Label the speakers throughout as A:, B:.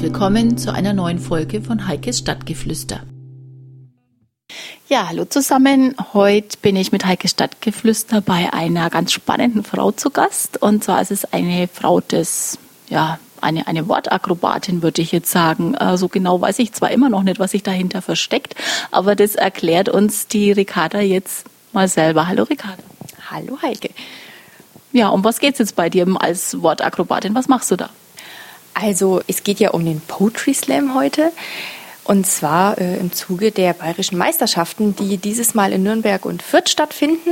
A: Herzlich willkommen zu einer neuen Folge von Heikes Stadtgeflüster. Ja, hallo zusammen. Heute bin ich mit Heikes Stadtgeflüster bei einer ganz spannenden Frau zu Gast. Und zwar ist es eine Frau des, ja, eine, eine Wortakrobatin, würde ich jetzt sagen. Äh, so genau weiß ich zwar immer noch nicht, was sich dahinter versteckt, aber das erklärt uns die Ricarda jetzt mal selber. Hallo Ricarda.
B: Hallo Heike.
A: Ja, um was geht es jetzt bei dir als Wortakrobatin? Was machst du da?
B: Also es geht ja um den Poetry Slam heute. Und zwar äh, im Zuge der bayerischen Meisterschaften, die dieses Mal in Nürnberg und Fürth stattfinden.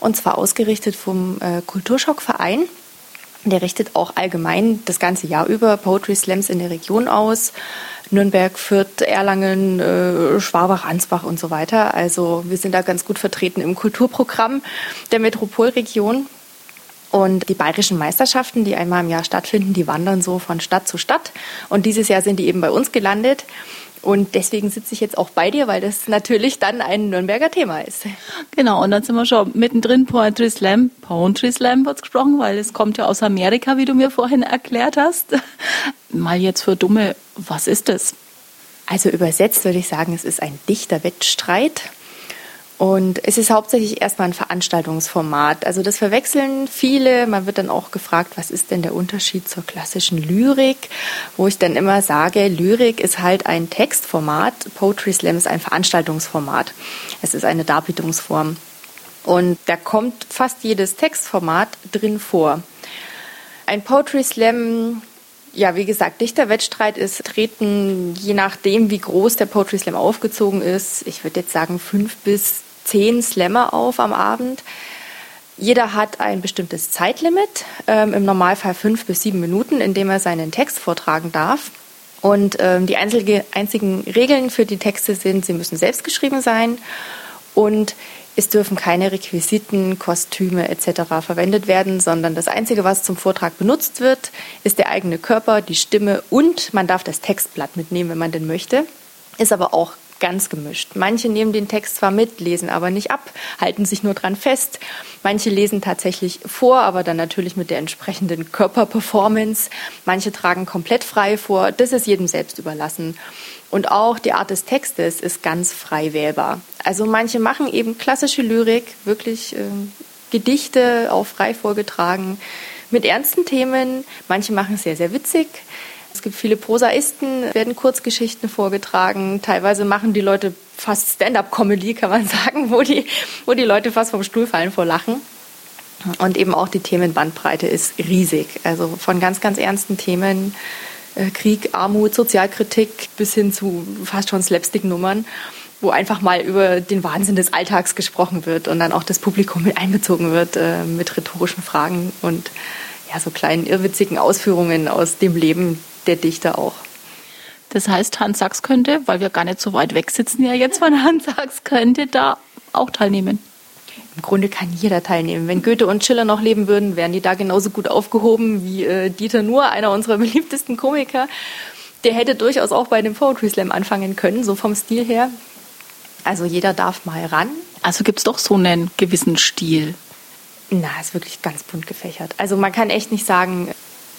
B: Und zwar ausgerichtet vom äh, Kulturschockverein. Der richtet auch allgemein das ganze Jahr über Poetry Slams in der Region aus. Nürnberg, Fürth, Erlangen, äh, Schwabach, Ansbach und so weiter. Also wir sind da ganz gut vertreten im Kulturprogramm der Metropolregion. Und die bayerischen Meisterschaften, die einmal im Jahr stattfinden, die wandern so von Stadt zu Stadt. Und dieses Jahr sind die eben bei uns gelandet. Und deswegen sitze ich jetzt auch bei dir, weil das natürlich dann ein Nürnberger Thema ist.
A: Genau, und dann sind wir schon mittendrin Poetry Slam. Poetry Slam wird gesprochen, weil es kommt ja aus Amerika, wie du mir vorhin erklärt hast. Mal jetzt für Dumme, was ist das?
B: Also übersetzt würde ich sagen, es ist ein dichter Wettstreit. Und es ist hauptsächlich erstmal ein Veranstaltungsformat. Also das verwechseln viele. Man wird dann auch gefragt, was ist denn der Unterschied zur klassischen Lyrik? Wo ich dann immer sage, Lyrik ist halt ein Textformat. Poetry Slam ist ein Veranstaltungsformat. Es ist eine Darbietungsform. Und da kommt fast jedes Textformat drin vor. Ein Poetry Slam ja, wie gesagt, Dichterwettstreit ist treten, je nachdem, wie groß der Poetry Slam aufgezogen ist. Ich würde jetzt sagen, fünf bis zehn Slammer auf am Abend. Jeder hat ein bestimmtes Zeitlimit, ähm, im Normalfall fünf bis sieben Minuten, in dem er seinen Text vortragen darf. Und ähm, die einzige, einzigen Regeln für die Texte sind, sie müssen selbst geschrieben sein und es dürfen keine Requisiten, Kostüme etc. verwendet werden, sondern das Einzige, was zum Vortrag benutzt wird, ist der eigene Körper, die Stimme und man darf das Textblatt mitnehmen, wenn man denn möchte. Ist aber auch ganz gemischt. Manche nehmen den Text zwar mit, lesen aber nicht ab, halten sich nur dran fest. Manche lesen tatsächlich vor, aber dann natürlich mit der entsprechenden Körperperformance. Manche tragen komplett frei vor. Das ist jedem selbst überlassen. Und auch die Art des Textes ist ganz frei wählbar. Also manche machen eben klassische Lyrik, wirklich äh, Gedichte auch frei vorgetragen mit ernsten Themen. Manche machen es sehr, sehr witzig. Es gibt viele Prosaisten, werden Kurzgeschichten vorgetragen. Teilweise machen die Leute fast Stand-up-Comedy, kann man sagen, wo die, wo die Leute fast vom Stuhl fallen vor Lachen. Und eben auch die Themenbandbreite ist riesig. Also von ganz, ganz ernsten Themen, äh, Krieg, Armut, Sozialkritik bis hin zu fast schon Slapstick-Nummern, wo einfach mal über den Wahnsinn des Alltags gesprochen wird und dann auch das Publikum mit einbezogen wird äh, mit rhetorischen Fragen und ja, so kleinen irrwitzigen Ausführungen aus dem Leben der Dichter auch.
A: Das heißt, Hans Sachs könnte, weil wir gar nicht so weit weg sitzen ja jetzt von Hans Sachs, könnte da auch teilnehmen.
B: Im Grunde kann jeder teilnehmen. Wenn Goethe und Schiller noch leben würden, wären die da genauso gut aufgehoben wie äh, Dieter Nuhr, einer unserer beliebtesten Komiker. Der hätte durchaus auch bei dem Poetry Slam anfangen können, so vom Stil her. Also jeder darf mal ran.
A: Also gibt es doch so einen gewissen Stil.
B: Na, ist wirklich ganz bunt gefächert. Also man kann echt nicht sagen,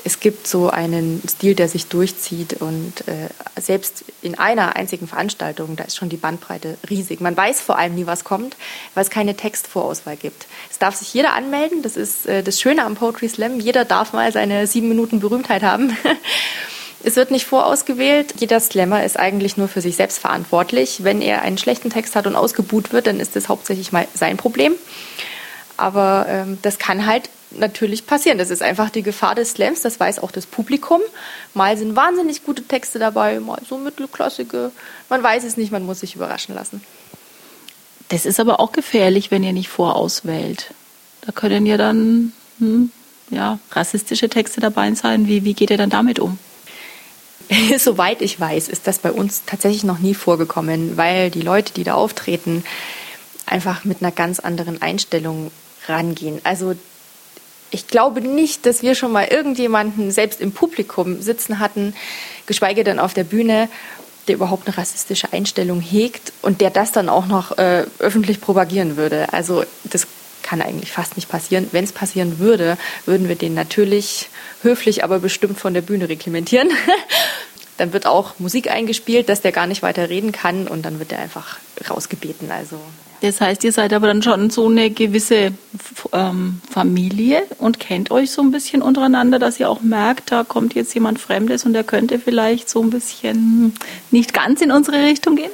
B: es gibt so einen Stil, der sich durchzieht und äh, selbst in einer einzigen Veranstaltung, da ist schon die Bandbreite riesig. Man weiß vor allem nie, was kommt, weil es keine Textvorauswahl gibt. Es darf sich jeder anmelden, das ist äh, das Schöne am Poetry Slam. Jeder darf mal seine sieben Minuten Berühmtheit haben. Es wird nicht vorausgewählt. Jeder Slammer ist eigentlich nur für sich selbst verantwortlich. Wenn er einen schlechten Text hat und ausgebuht wird, dann ist das hauptsächlich mal sein Problem. Aber ähm, das kann halt natürlich passieren. Das ist einfach die Gefahr des Slams, das weiß auch das Publikum. Mal sind wahnsinnig gute Texte dabei, mal so mittelklassige. Man weiß es nicht, man muss sich überraschen lassen.
A: Das ist aber auch gefährlich, wenn ihr nicht vorauswählt. Da können ja dann hm, ja, rassistische Texte dabei sein. Wie, wie geht ihr dann damit um?
B: Soweit ich weiß, ist das bei uns tatsächlich noch nie vorgekommen, weil die Leute, die da auftreten, einfach mit einer ganz anderen Einstellung rangehen. Also ich glaube nicht, dass wir schon mal irgendjemanden selbst im Publikum sitzen hatten, geschweige denn auf der Bühne, der überhaupt eine rassistische Einstellung hegt und der das dann auch noch äh, öffentlich propagieren würde. Also das kann eigentlich fast nicht passieren. Wenn es passieren würde, würden wir den natürlich höflich, aber bestimmt von der Bühne reglementieren. Dann wird auch Musik eingespielt, dass der gar nicht weiter reden kann und dann wird er einfach rausgebeten. Also
A: das heißt, ihr seid aber dann schon so eine gewisse ähm, Familie und kennt euch so ein bisschen untereinander, dass ihr auch merkt, da kommt jetzt jemand Fremdes und der könnte vielleicht so ein bisschen nicht ganz in unsere Richtung gehen?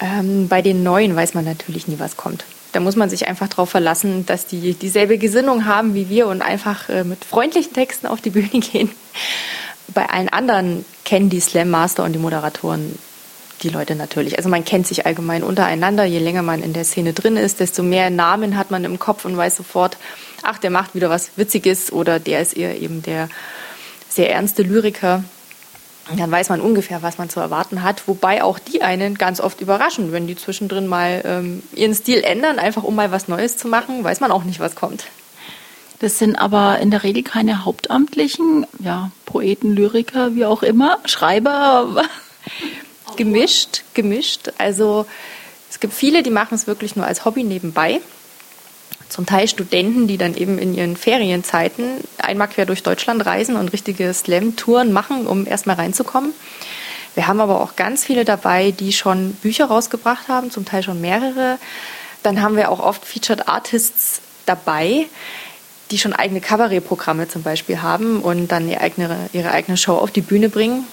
B: Ähm, bei den Neuen weiß man natürlich nie, was kommt. Da muss man sich einfach darauf verlassen, dass die dieselbe Gesinnung haben wie wir und einfach äh, mit freundlichen Texten auf die Bühne gehen. Bei allen anderen kennen die Slam Master und die Moderatoren die Leute natürlich. Also man kennt sich allgemein untereinander. Je länger man in der Szene drin ist, desto mehr Namen hat man im Kopf und weiß sofort, ach, der macht wieder was Witziges oder der ist eher eben der sehr ernste Lyriker. Dann weiß man ungefähr, was man zu erwarten hat. Wobei auch die einen ganz oft überraschen, wenn die zwischendrin mal ähm, ihren Stil ändern, einfach um mal was Neues zu machen, weiß man auch nicht, was kommt.
A: Das sind aber in der Regel keine Hauptamtlichen, ja, Poeten, Lyriker, wie auch immer, Schreiber.
B: Gemischt, gemischt. Also es gibt viele, die machen es wirklich nur als Hobby nebenbei. Zum Teil Studenten, die dann eben in ihren Ferienzeiten einmal quer durch Deutschland reisen und richtige Slam-Touren machen, um erstmal reinzukommen. Wir haben aber auch ganz viele dabei, die schon Bücher rausgebracht haben, zum Teil schon mehrere. Dann haben wir auch oft Featured Artists dabei, die schon eigene Kabarettprogramme zum Beispiel haben und dann ihre eigene, ihre eigene Show auf die Bühne bringen.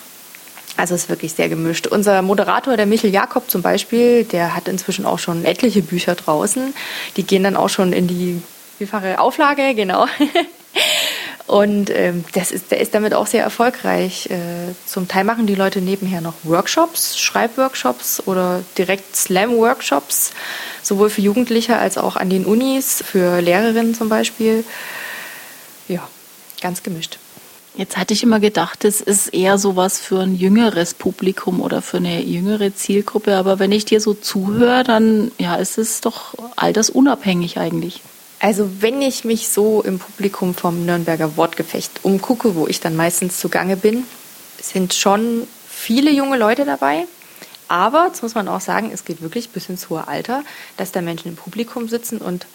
B: Also es ist wirklich sehr gemischt. Unser Moderator, der Michel Jakob zum Beispiel, der hat inzwischen auch schon etliche Bücher draußen. Die gehen dann auch schon in die vielfache Auflage, genau. Und ähm, das ist, der ist damit auch sehr erfolgreich. Äh, zum Teil machen die Leute nebenher noch Workshops, Schreibworkshops oder direkt Slam-Workshops, sowohl für Jugendliche als auch an den Unis, für Lehrerinnen zum Beispiel. Ja, ganz gemischt.
A: Jetzt hatte ich immer gedacht, es ist eher sowas für ein jüngeres Publikum oder für eine jüngere Zielgruppe. Aber wenn ich dir so zuhöre, dann ja, ist es doch altersunabhängig eigentlich.
B: Also wenn ich mich so im Publikum vom Nürnberger Wortgefecht umgucke, wo ich dann meistens zugange bin, sind schon viele junge Leute dabei. Aber, das muss man auch sagen, es geht wirklich bis ins hohe Alter, dass da Menschen im Publikum sitzen und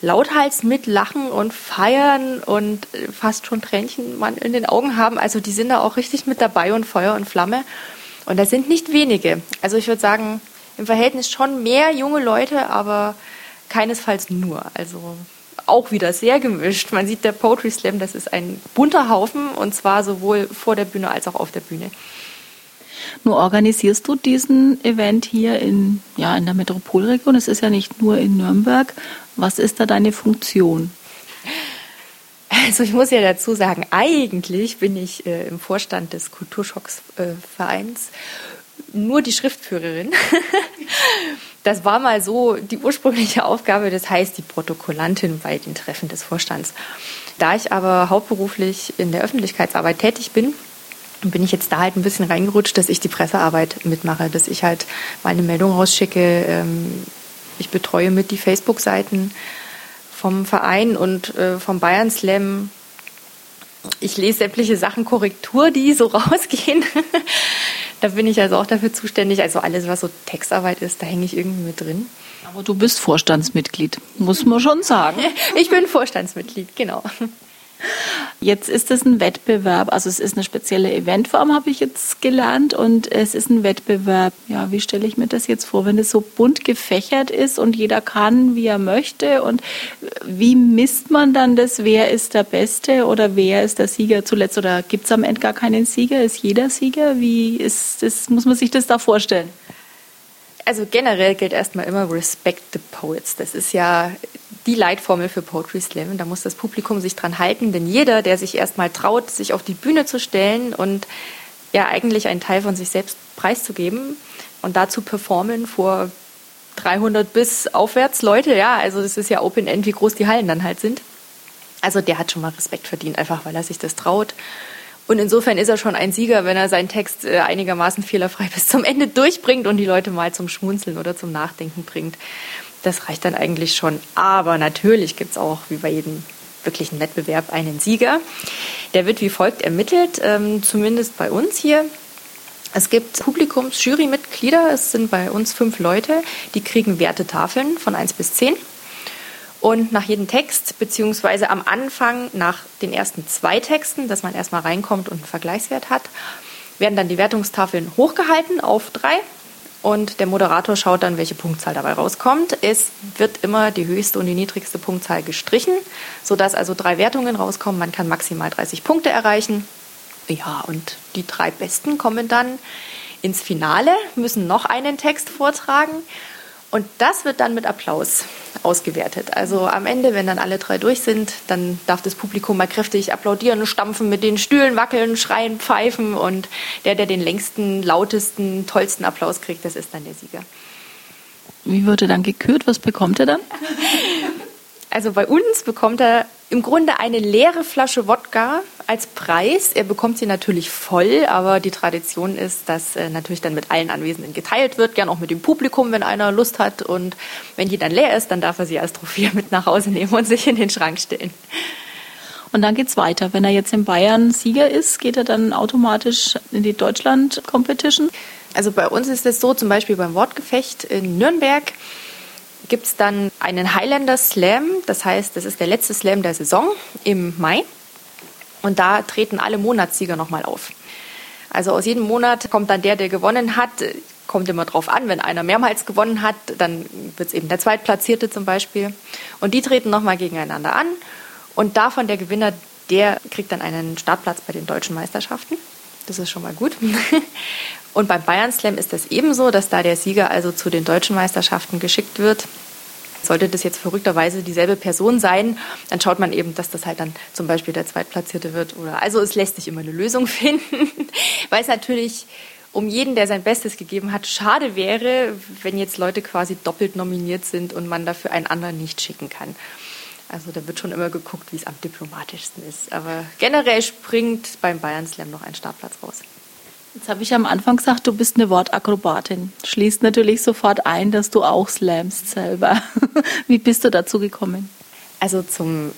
B: lauthals mitlachen und feiern und fast schon Tränchen in den Augen haben. Also die sind da auch richtig mit dabei und Feuer und Flamme. Und das sind nicht wenige. Also ich würde sagen, im Verhältnis schon mehr junge Leute, aber keinesfalls nur. Also auch wieder sehr gemischt. Man sieht der Poetry Slam, das ist ein bunter Haufen und zwar sowohl vor der Bühne als auch auf der Bühne.
A: Nur organisierst du diesen Event hier in, ja, in der Metropolregion. Es ist ja nicht nur in Nürnberg. Was ist da deine Funktion?
B: Also ich muss ja dazu sagen, eigentlich bin ich äh, im Vorstand des Kulturschocks-Vereins äh, nur die Schriftführerin. das war mal so die ursprüngliche Aufgabe, das heißt die Protokollantin bei den Treffen des Vorstands. Da ich aber hauptberuflich in der Öffentlichkeitsarbeit tätig bin, bin ich jetzt da halt ein bisschen reingerutscht, dass ich die Pressearbeit mitmache, dass ich halt meine Meldung rausschicke. Ähm, ich betreue mit die Facebook-Seiten vom Verein und äh, vom Bayern Slam. Ich lese sämtliche Sachen Korrektur, die so rausgehen. Da bin ich also auch dafür zuständig. Also alles, was so Textarbeit ist, da hänge ich irgendwie mit drin.
A: Aber du bist Vorstandsmitglied, muss man schon sagen.
B: ich bin Vorstandsmitglied, genau.
A: Jetzt ist es ein Wettbewerb, also es ist eine spezielle Eventform, habe ich jetzt gelernt, und es ist ein Wettbewerb. Ja, wie stelle ich mir das jetzt vor, wenn es so bunt gefächert ist und jeder kann, wie er möchte? Und wie misst man dann das? Wer ist der Beste oder wer ist der Sieger zuletzt? Oder gibt es am Ende gar keinen Sieger? Ist jeder Sieger? Wie ist das? Muss man sich das da vorstellen?
B: Also generell gilt erstmal immer Respect the Poets. Das ist ja die Leitformel für Poetry Slam. Da muss das Publikum sich dran halten, denn jeder, der sich erstmal traut, sich auf die Bühne zu stellen und ja eigentlich einen Teil von sich selbst preiszugeben und dazu performen vor 300 bis aufwärts Leute, ja, also das ist ja Open End, wie groß die Hallen dann halt sind. Also der hat schon mal Respekt verdient, einfach weil er sich das traut. Und insofern ist er schon ein Sieger, wenn er seinen Text äh, einigermaßen fehlerfrei bis zum Ende durchbringt und die Leute mal zum Schmunzeln oder zum Nachdenken bringt. Das reicht dann eigentlich schon. Aber natürlich gibt es auch, wie bei jedem wirklichen Wettbewerb, einen Sieger. Der wird wie folgt ermittelt, ähm, zumindest bei uns hier. Es gibt Publikums-Jurymitglieder, es sind bei uns fünf Leute, die kriegen Wertetafeln von 1 bis 10. Und nach jedem Text, beziehungsweise am Anfang nach den ersten zwei Texten, dass man erstmal reinkommt und einen Vergleichswert hat, werden dann die Wertungstafeln hochgehalten auf drei und der Moderator schaut dann, welche Punktzahl dabei rauskommt. Es wird immer die höchste und die niedrigste Punktzahl gestrichen, sodass also drei Wertungen rauskommen. Man kann maximal 30 Punkte erreichen. Ja, und die drei Besten kommen dann ins Finale, müssen noch einen Text vortragen und das wird dann mit Applaus ausgewertet. Also am Ende, wenn dann alle drei durch sind, dann darf das Publikum mal kräftig applaudieren, stampfen, mit den Stühlen wackeln, schreien, pfeifen. Und der, der den längsten, lautesten, tollsten Applaus kriegt, das ist dann der Sieger.
A: Wie wird er dann gekürt? Was bekommt er dann?
B: Also bei uns bekommt er im Grunde eine leere Flasche Wodka als Preis. Er bekommt sie natürlich voll, aber die Tradition ist, dass äh, natürlich dann mit allen Anwesenden geteilt wird, gern auch mit dem Publikum, wenn einer Lust hat. Und wenn die dann leer ist, dann darf er sie als Trophäe mit nach Hause nehmen und sich in den Schrank stellen.
A: Und dann geht es weiter. Wenn er jetzt in Bayern Sieger ist, geht er dann automatisch in die Deutschland-Competition?
B: Also bei uns ist es so, zum Beispiel beim Wortgefecht in Nürnberg gibt es dann einen Highlander Slam. Das heißt, das ist der letzte Slam der Saison im Mai. Und da treten alle Monatssieger nochmal auf. Also aus jedem Monat kommt dann der, der gewonnen hat. Kommt immer drauf an, wenn einer mehrmals gewonnen hat, dann wird es eben der Zweitplatzierte zum Beispiel. Und die treten nochmal gegeneinander an. Und davon der Gewinner, der kriegt dann einen Startplatz bei den deutschen Meisterschaften. Das ist schon mal gut. Und beim Bayern Slam ist das ebenso, dass da der Sieger also zu den deutschen Meisterschaften geschickt wird. Sollte das jetzt verrückterweise dieselbe Person sein, dann schaut man eben, dass das halt dann zum Beispiel der Zweitplatzierte wird. Oder also es lässt sich immer eine Lösung finden, weil es natürlich um jeden, der sein Bestes gegeben hat, schade wäre, wenn jetzt Leute quasi doppelt nominiert sind und man dafür einen anderen nicht schicken kann. Also da wird schon immer geguckt, wie es am diplomatischsten ist. Aber generell springt beim Bayern Slam noch ein Startplatz raus.
A: Jetzt habe ich am Anfang gesagt, du bist eine Wortakrobatin. Schließt natürlich sofort ein, dass du auch slamst selber. Wie bist du dazu gekommen?
B: Also zum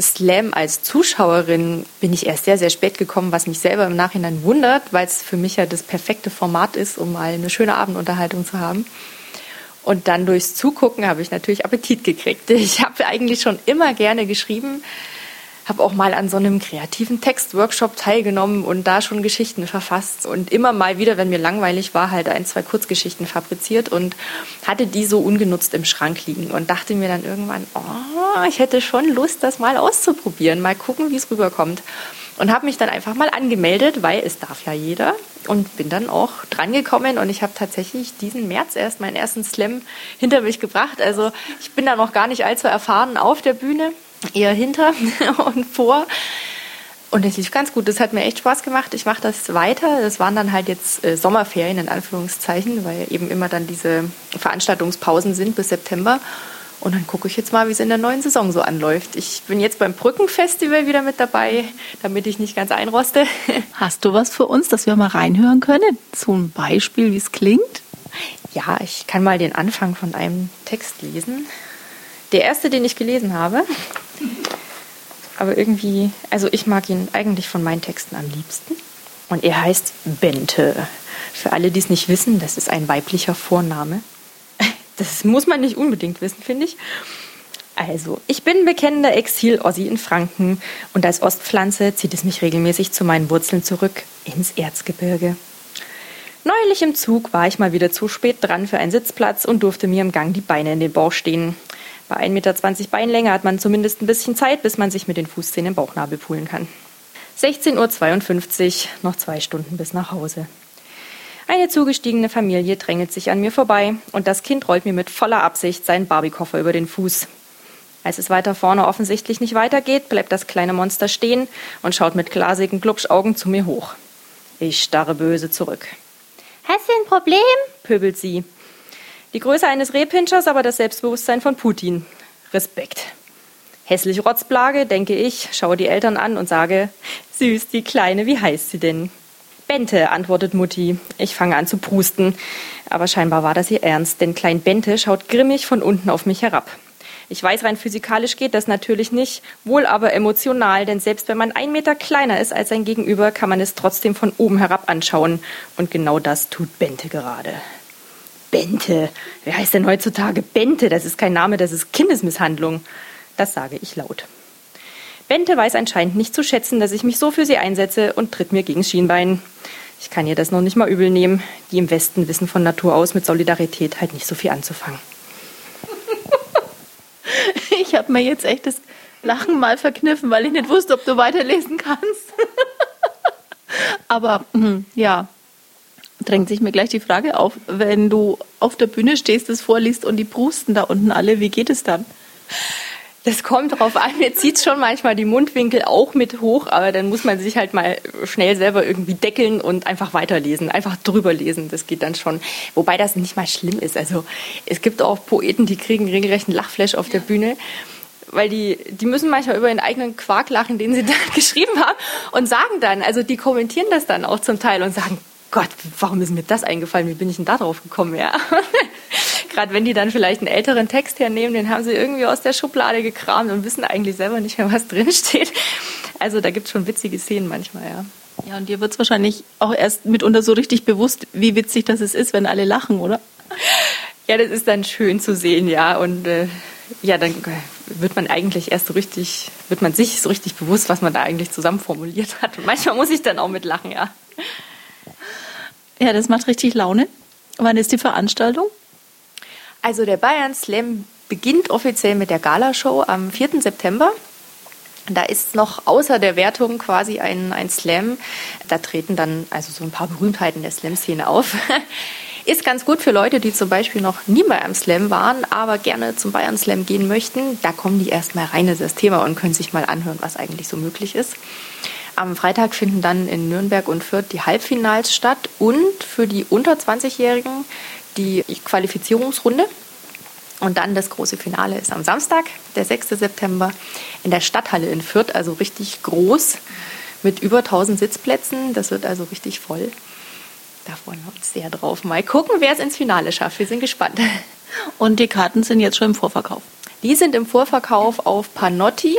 B: Slam als Zuschauerin bin ich erst sehr, sehr spät gekommen, was mich selber im Nachhinein wundert, weil es für mich ja das perfekte Format ist, um mal eine schöne Abendunterhaltung zu haben. Und dann durchs Zugucken habe ich natürlich Appetit gekriegt. Ich habe eigentlich schon immer gerne geschrieben, habe auch mal an so einem kreativen Textworkshop teilgenommen und da schon Geschichten verfasst und immer mal wieder, wenn mir langweilig war, halt ein, zwei Kurzgeschichten fabriziert und hatte die so ungenutzt im Schrank liegen und dachte mir dann irgendwann, oh, ich hätte schon Lust, das mal auszuprobieren, mal gucken, wie es rüberkommt. Und habe mich dann einfach mal angemeldet, weil es darf ja jeder. Und bin dann auch drangekommen und ich habe tatsächlich diesen März erst meinen ersten Slam hinter mich gebracht. Also ich bin da noch gar nicht allzu erfahren auf der Bühne eher hinter und vor. Und es lief ganz gut. Das hat mir echt Spaß gemacht. Ich mache das weiter. Das waren dann halt jetzt äh, Sommerferien in Anführungszeichen, weil eben immer dann diese Veranstaltungspausen sind bis September. Und dann gucke ich jetzt mal, wie es in der neuen Saison so anläuft. Ich bin jetzt beim Brückenfestival wieder mit dabei, damit ich nicht ganz einroste.
A: Hast du was für uns, dass wir mal reinhören können? So ein Beispiel, wie es klingt?
B: Ja, ich kann mal den Anfang von einem Text lesen. Der erste, den ich gelesen habe. Aber irgendwie, also ich mag ihn eigentlich von meinen Texten am liebsten. Und er heißt Bente. Für alle, die es nicht wissen, das ist ein weiblicher Vorname. Das muss man nicht unbedingt wissen, finde ich. Also, ich bin bekennender Exil-Ossi in Franken und als Ostpflanze zieht es mich regelmäßig zu meinen Wurzeln zurück ins Erzgebirge. Neulich im Zug war ich mal wieder zu spät dran für einen Sitzplatz und durfte mir im Gang die Beine in den Bauch stehen. Bei 1,20 Meter Beinlänge hat man zumindest ein bisschen Zeit, bis man sich mit den Fußzähnen im Bauchnabel pulen kann. 16.52 Uhr, noch zwei Stunden bis nach Hause. Eine zugestiegene Familie drängelt sich an mir vorbei und das Kind rollt mir mit voller Absicht seinen Barbie-Koffer über den Fuß. Als es weiter vorne offensichtlich nicht weitergeht, bleibt das kleine Monster stehen und schaut mit glasigen Glubschaugen zu mir hoch. Ich starre böse zurück.
C: Hast du ein Problem?
B: pöbelt sie. Die Größe eines Rehpinschers, aber das Selbstbewusstsein von Putin. Respekt. Hässliche Rotzblage, denke ich, schaue die Eltern an und sage, süß, die Kleine, wie heißt sie denn? Bente, antwortet Mutti. Ich fange an zu prusten. Aber scheinbar war das ihr Ernst, denn Klein Bente schaut grimmig von unten auf mich herab. Ich weiß, rein physikalisch geht das natürlich nicht, wohl aber emotional, denn selbst wenn man ein Meter kleiner ist als sein Gegenüber, kann man es trotzdem von oben herab anschauen. Und genau das tut Bente gerade. Bente. Wer heißt denn heutzutage Bente? Das ist kein Name, das ist Kindesmisshandlung. Das sage ich laut. Bente weiß anscheinend nicht zu schätzen, dass ich mich so für sie einsetze und tritt mir gegens Schienbein. Ich kann ihr das noch nicht mal übel nehmen. Die im Westen wissen von Natur aus mit Solidarität halt nicht so viel anzufangen.
A: ich habe mir jetzt echt das Lachen mal verkniffen, weil ich nicht wusste, ob du weiterlesen kannst. Aber hm, ja, drängt sich mir gleich die Frage auf, wenn du auf der Bühne stehst, das vorliest und die prusten da unten alle, wie geht es dann?
B: Das kommt drauf an. Mir zieht schon manchmal die Mundwinkel auch mit hoch, aber dann muss man sich halt mal schnell selber irgendwie deckeln und einfach weiterlesen, einfach drüber lesen. Das geht dann schon. Wobei das nicht mal schlimm ist. Also es gibt auch Poeten, die kriegen regelrecht einen Lachflash auf der Bühne weil die, die müssen manchmal über ihren eigenen Quark lachen, den sie da geschrieben haben und sagen dann, also die kommentieren das dann auch zum Teil und sagen, Gott, warum ist mir das eingefallen? Wie bin ich denn da drauf gekommen? Ja. Gerade wenn die dann vielleicht einen älteren Text hernehmen, den haben sie irgendwie aus der Schublade gekramt und wissen eigentlich selber nicht mehr, was drinsteht. Also da gibt es schon witzige Szenen manchmal, ja.
A: Ja, und dir wird es wahrscheinlich auch erst mitunter so richtig bewusst, wie witzig das ist, wenn alle lachen, oder?
B: Ja, das ist dann schön zu sehen, ja. Und äh, ja, dann wird man eigentlich erst so richtig, wird man sich so richtig bewusst, was man da eigentlich zusammen formuliert hat. Und manchmal muss ich dann auch mit lachen, ja.
A: Ja, das macht richtig Laune. Wann ist die Veranstaltung?
B: Also der Bayern Slam beginnt offiziell mit der Galashow am 4. September. Da ist noch außer der Wertung quasi ein, ein Slam. Da treten dann also so ein paar Berühmtheiten der Slam-Szene auf. Ist ganz gut für Leute, die zum Beispiel noch nie bei einem Slam waren, aber gerne zum Bayern Slam gehen möchten. Da kommen die erstmal rein in das Thema und können sich mal anhören, was eigentlich so möglich ist. Am Freitag finden dann in Nürnberg und Fürth die Halbfinals statt und für die unter 20-Jährigen die Qualifizierungsrunde. Und dann das große Finale ist am Samstag, der 6. September, in der Stadthalle in Fürth, also richtig groß mit über 1000 Sitzplätzen. Das wird also richtig voll. Da freuen wir uns sehr drauf. Mal gucken, wer es ins Finale schafft. Wir sind gespannt.
A: Und die Karten sind jetzt schon im Vorverkauf?
B: Die sind im Vorverkauf auf Panotti.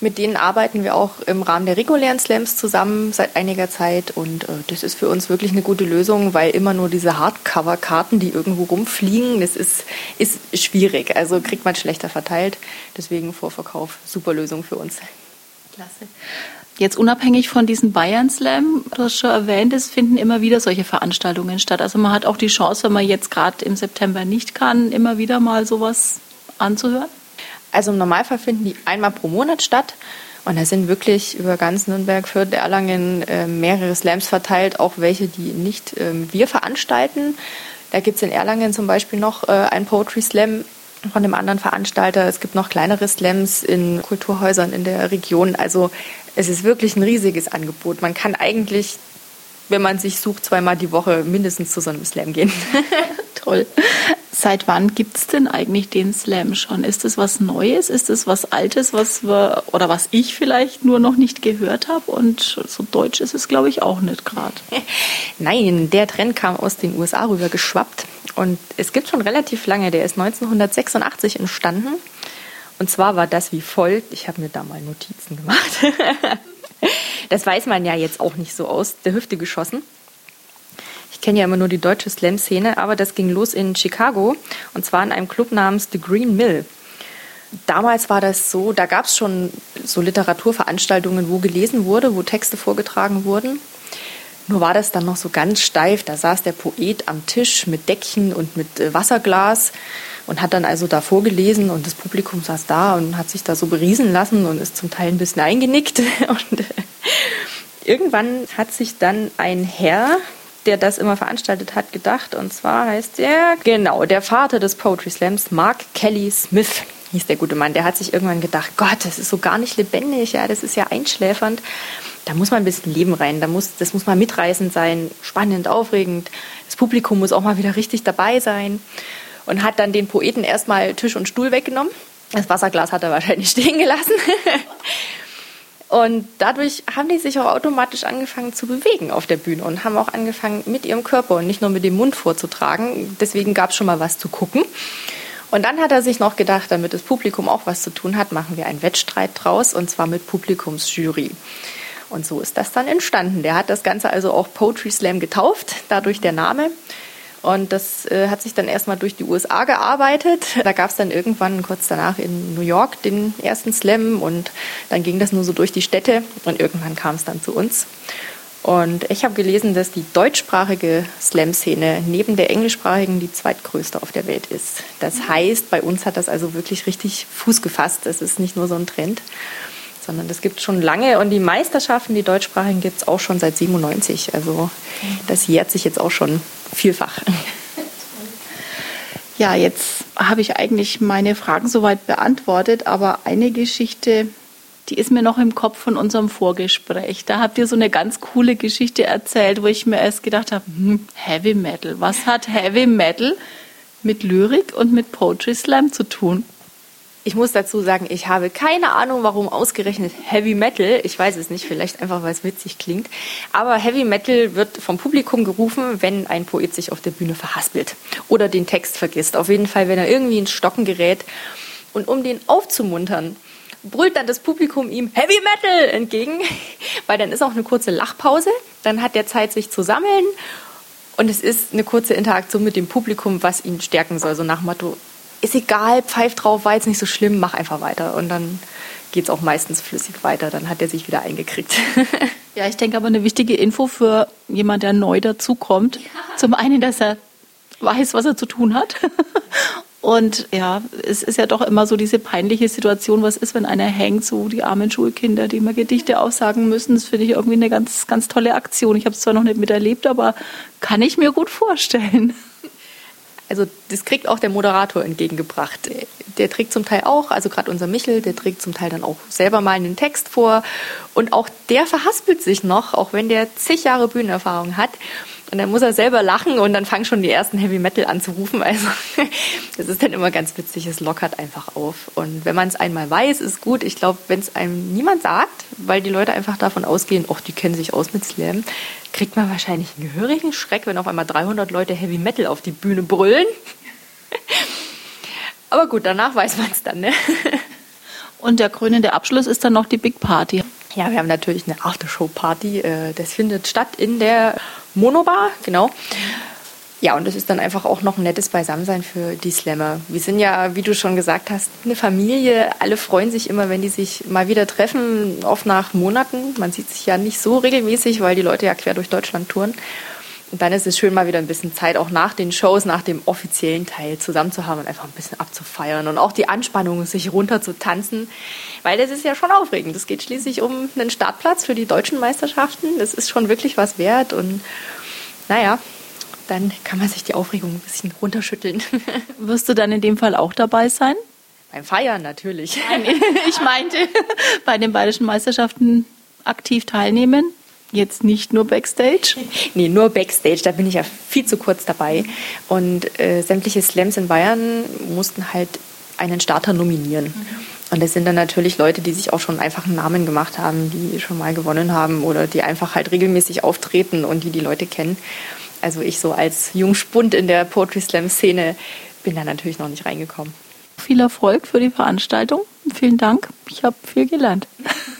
B: Mit denen arbeiten wir auch im Rahmen der regulären Slams zusammen seit einiger Zeit und äh, das ist für uns wirklich eine gute Lösung, weil immer nur diese Hardcover-Karten, die irgendwo rumfliegen, das ist, ist schwierig. Also kriegt man schlechter verteilt. Deswegen Vorverkauf, super Lösung für uns.
A: Klasse. Jetzt unabhängig von diesem Bayern Slam, du hast schon erwähnt, es finden immer wieder solche Veranstaltungen statt. Also man hat auch die Chance, wenn man jetzt gerade im September nicht kann, immer wieder mal sowas anzuhören.
B: Also im Normalfall finden die einmal pro Monat statt. Und da sind wirklich über ganz Nürnberg, Fürth, Erlangen äh, mehrere Slams verteilt, auch welche, die nicht äh, wir veranstalten. Da gibt es in Erlangen zum Beispiel noch äh, ein Poetry Slam von dem anderen Veranstalter. Es gibt noch kleinere Slams in Kulturhäusern in der Region. Also es ist wirklich ein riesiges Angebot. Man kann eigentlich, wenn man sich sucht, zweimal die Woche mindestens zu so einem Slam gehen.
A: Toll. Seit wann gibt es denn eigentlich den Slam schon? Ist es was Neues? Ist es was Altes, was wir oder was ich vielleicht nur noch nicht gehört habe? Und so deutsch ist es, glaube ich, auch nicht gerade.
B: Nein, der Trend kam aus den USA rüber geschwappt. Und es gibt schon relativ lange. Der ist 1986 entstanden. Und zwar war das wie folgt. Ich habe mir da mal Notizen gemacht. das weiß man ja jetzt auch nicht so aus der Hüfte geschossen. Ich kenne ja immer nur die deutsche Slam-Szene, aber das ging los in Chicago und zwar in einem Club namens The Green Mill. Damals war das so, da gab es schon so Literaturveranstaltungen, wo gelesen wurde, wo Texte vorgetragen wurden. Nur war das dann noch so ganz steif. Da saß der Poet am Tisch mit Deckchen und mit äh, Wasserglas und hat dann also da vorgelesen und das Publikum saß da und hat sich da so beriesen lassen und ist zum Teil ein bisschen eingenickt. Und äh, irgendwann hat sich dann ein Herr, der das immer veranstaltet hat, gedacht. Und zwar heißt er, genau, der Vater des Poetry Slams, Mark Kelly Smith, hieß der gute Mann. Der hat sich irgendwann gedacht, Gott, das ist so gar nicht lebendig, ja, das ist ja einschläfernd. Da muss man ein bisschen Leben rein, da muss, das muss mal mitreißend sein, spannend, aufregend. Das Publikum muss auch mal wieder richtig dabei sein. Und hat dann den Poeten erstmal Tisch und Stuhl weggenommen. Das Wasserglas hat er wahrscheinlich stehen gelassen. Und dadurch haben die sich auch automatisch angefangen zu bewegen auf der Bühne und haben auch angefangen mit ihrem Körper und nicht nur mit dem Mund vorzutragen. Deswegen gab es schon mal was zu gucken. Und dann hat er sich noch gedacht, damit das Publikum auch was zu tun hat, machen wir einen Wettstreit draus und zwar mit Publikumsjury. Und so ist das dann entstanden. Der hat das Ganze also auch Poetry Slam getauft, dadurch der Name. Und das äh, hat sich dann erstmal durch die USA gearbeitet. Da gab es dann irgendwann kurz danach in New York den ersten Slam und dann ging das nur so durch die Städte und irgendwann kam es dann zu uns. Und ich habe gelesen, dass die deutschsprachige Slam-Szene neben der englischsprachigen die zweitgrößte auf der Welt ist. Das heißt, bei uns hat das also wirklich richtig Fuß gefasst. Es ist nicht nur so ein Trend, sondern das gibt es schon lange. Und die Meisterschaften, die deutschsprachigen, gibt es auch schon seit 97. Also das jährt sich jetzt auch schon vielfach.
A: Ja, jetzt habe ich eigentlich meine Fragen soweit beantwortet, aber eine Geschichte die ist mir noch im Kopf von unserem Vorgespräch. Da habt ihr so eine ganz coole Geschichte erzählt, wo ich mir erst gedacht habe, hm, Heavy Metal. Was hat Heavy Metal mit Lyrik und mit Poetry Slam zu tun?
B: Ich muss dazu sagen, ich habe keine Ahnung, warum ausgerechnet Heavy Metal. Ich weiß es nicht, vielleicht einfach, weil es witzig klingt. Aber Heavy Metal wird vom Publikum gerufen, wenn ein Poet sich auf der Bühne verhaspelt oder den Text vergisst. Auf jeden Fall, wenn er irgendwie ins Stocken gerät. Und um den aufzumuntern, brüllt dann das Publikum ihm Heavy Metal entgegen, weil dann ist auch eine kurze Lachpause, dann hat der Zeit, sich zu sammeln und es ist eine kurze Interaktion mit dem Publikum, was ihn stärken soll. So nach Motto, ist egal, pfeif drauf, war jetzt nicht so schlimm, mach einfach weiter. Und dann geht es auch meistens flüssig weiter, dann hat er sich wieder eingekriegt.
A: Ja, ich denke aber eine wichtige Info für jemand, der neu dazukommt. Ja. Zum einen, dass er weiß, was er zu tun hat. Und ja, es ist ja doch immer so diese peinliche Situation, was ist, wenn einer hängt, so die armen Schulkinder, die immer Gedichte aussagen müssen. Das finde ich irgendwie eine ganz, ganz tolle Aktion. Ich habe es zwar noch nicht miterlebt, aber kann ich mir gut vorstellen.
B: Also das kriegt auch der Moderator entgegengebracht. Der trägt zum Teil auch, also gerade unser Michel, der trägt zum Teil dann auch selber mal einen Text vor. Und auch der verhaspelt sich noch, auch wenn der zig Jahre Bühnenerfahrung hat. Und dann muss er selber lachen und dann fangen schon die ersten Heavy Metal an zu rufen. Also das ist dann immer ganz witzig, es lockert einfach auf. Und wenn man es einmal weiß, ist gut. Ich glaube, wenn es einem niemand sagt, weil die Leute einfach davon ausgehen, ach, die kennen sich aus mit Slam, kriegt man wahrscheinlich einen gehörigen Schreck, wenn auf einmal 300 Leute Heavy Metal auf die Bühne brüllen. Aber gut, danach weiß man es dann. Ne?
A: Und der krönende Abschluss ist dann noch die Big Party.
B: Ja, wir haben natürlich eine Aftershow-Party. Äh, das findet statt in der Monobar, genau. Ja, und das ist dann einfach auch noch ein nettes Beisammensein für die Slammer. Wir sind ja, wie du schon gesagt hast, eine Familie. Alle freuen sich immer, wenn die sich mal wieder treffen, oft nach Monaten. Man sieht sich ja nicht so regelmäßig, weil die Leute ja quer durch Deutschland touren. Und dann ist es schön, mal wieder ein bisschen Zeit auch nach den Shows, nach dem offiziellen Teil zusammen zu haben und einfach ein bisschen abzufeiern und auch die Anspannung, sich runter zu tanzen, weil das ist ja schon aufregend. Es geht schließlich um einen Startplatz für die deutschen Meisterschaften. Das ist schon wirklich was wert und naja, dann kann man sich die Aufregung ein bisschen runterschütteln.
A: Wirst du dann in dem Fall auch dabei sein?
B: Beim Feiern natürlich.
A: Nein, ich meinte bei den bayerischen Meisterschaften aktiv teilnehmen. Jetzt nicht nur Backstage?
B: Nee, nur Backstage. Da bin ich ja viel zu kurz dabei. Und äh, sämtliche Slams in Bayern mussten halt einen Starter nominieren. Mhm. Und das sind dann natürlich Leute, die sich auch schon einfach einen Namen gemacht haben, die schon mal gewonnen haben oder die einfach halt regelmäßig auftreten und die die Leute kennen. Also ich so als Jungspund in der Poetry Slam Szene bin da natürlich noch nicht reingekommen.
A: Viel Erfolg für die Veranstaltung. Vielen Dank. Ich habe viel gelernt.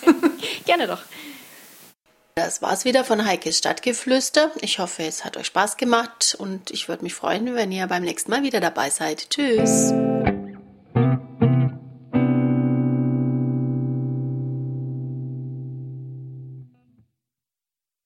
B: Gerne doch.
A: Das war's wieder von Heikes Stadtgeflüster. Ich hoffe, es hat euch Spaß gemacht und ich würde mich freuen, wenn ihr beim nächsten Mal wieder dabei seid. Tschüss.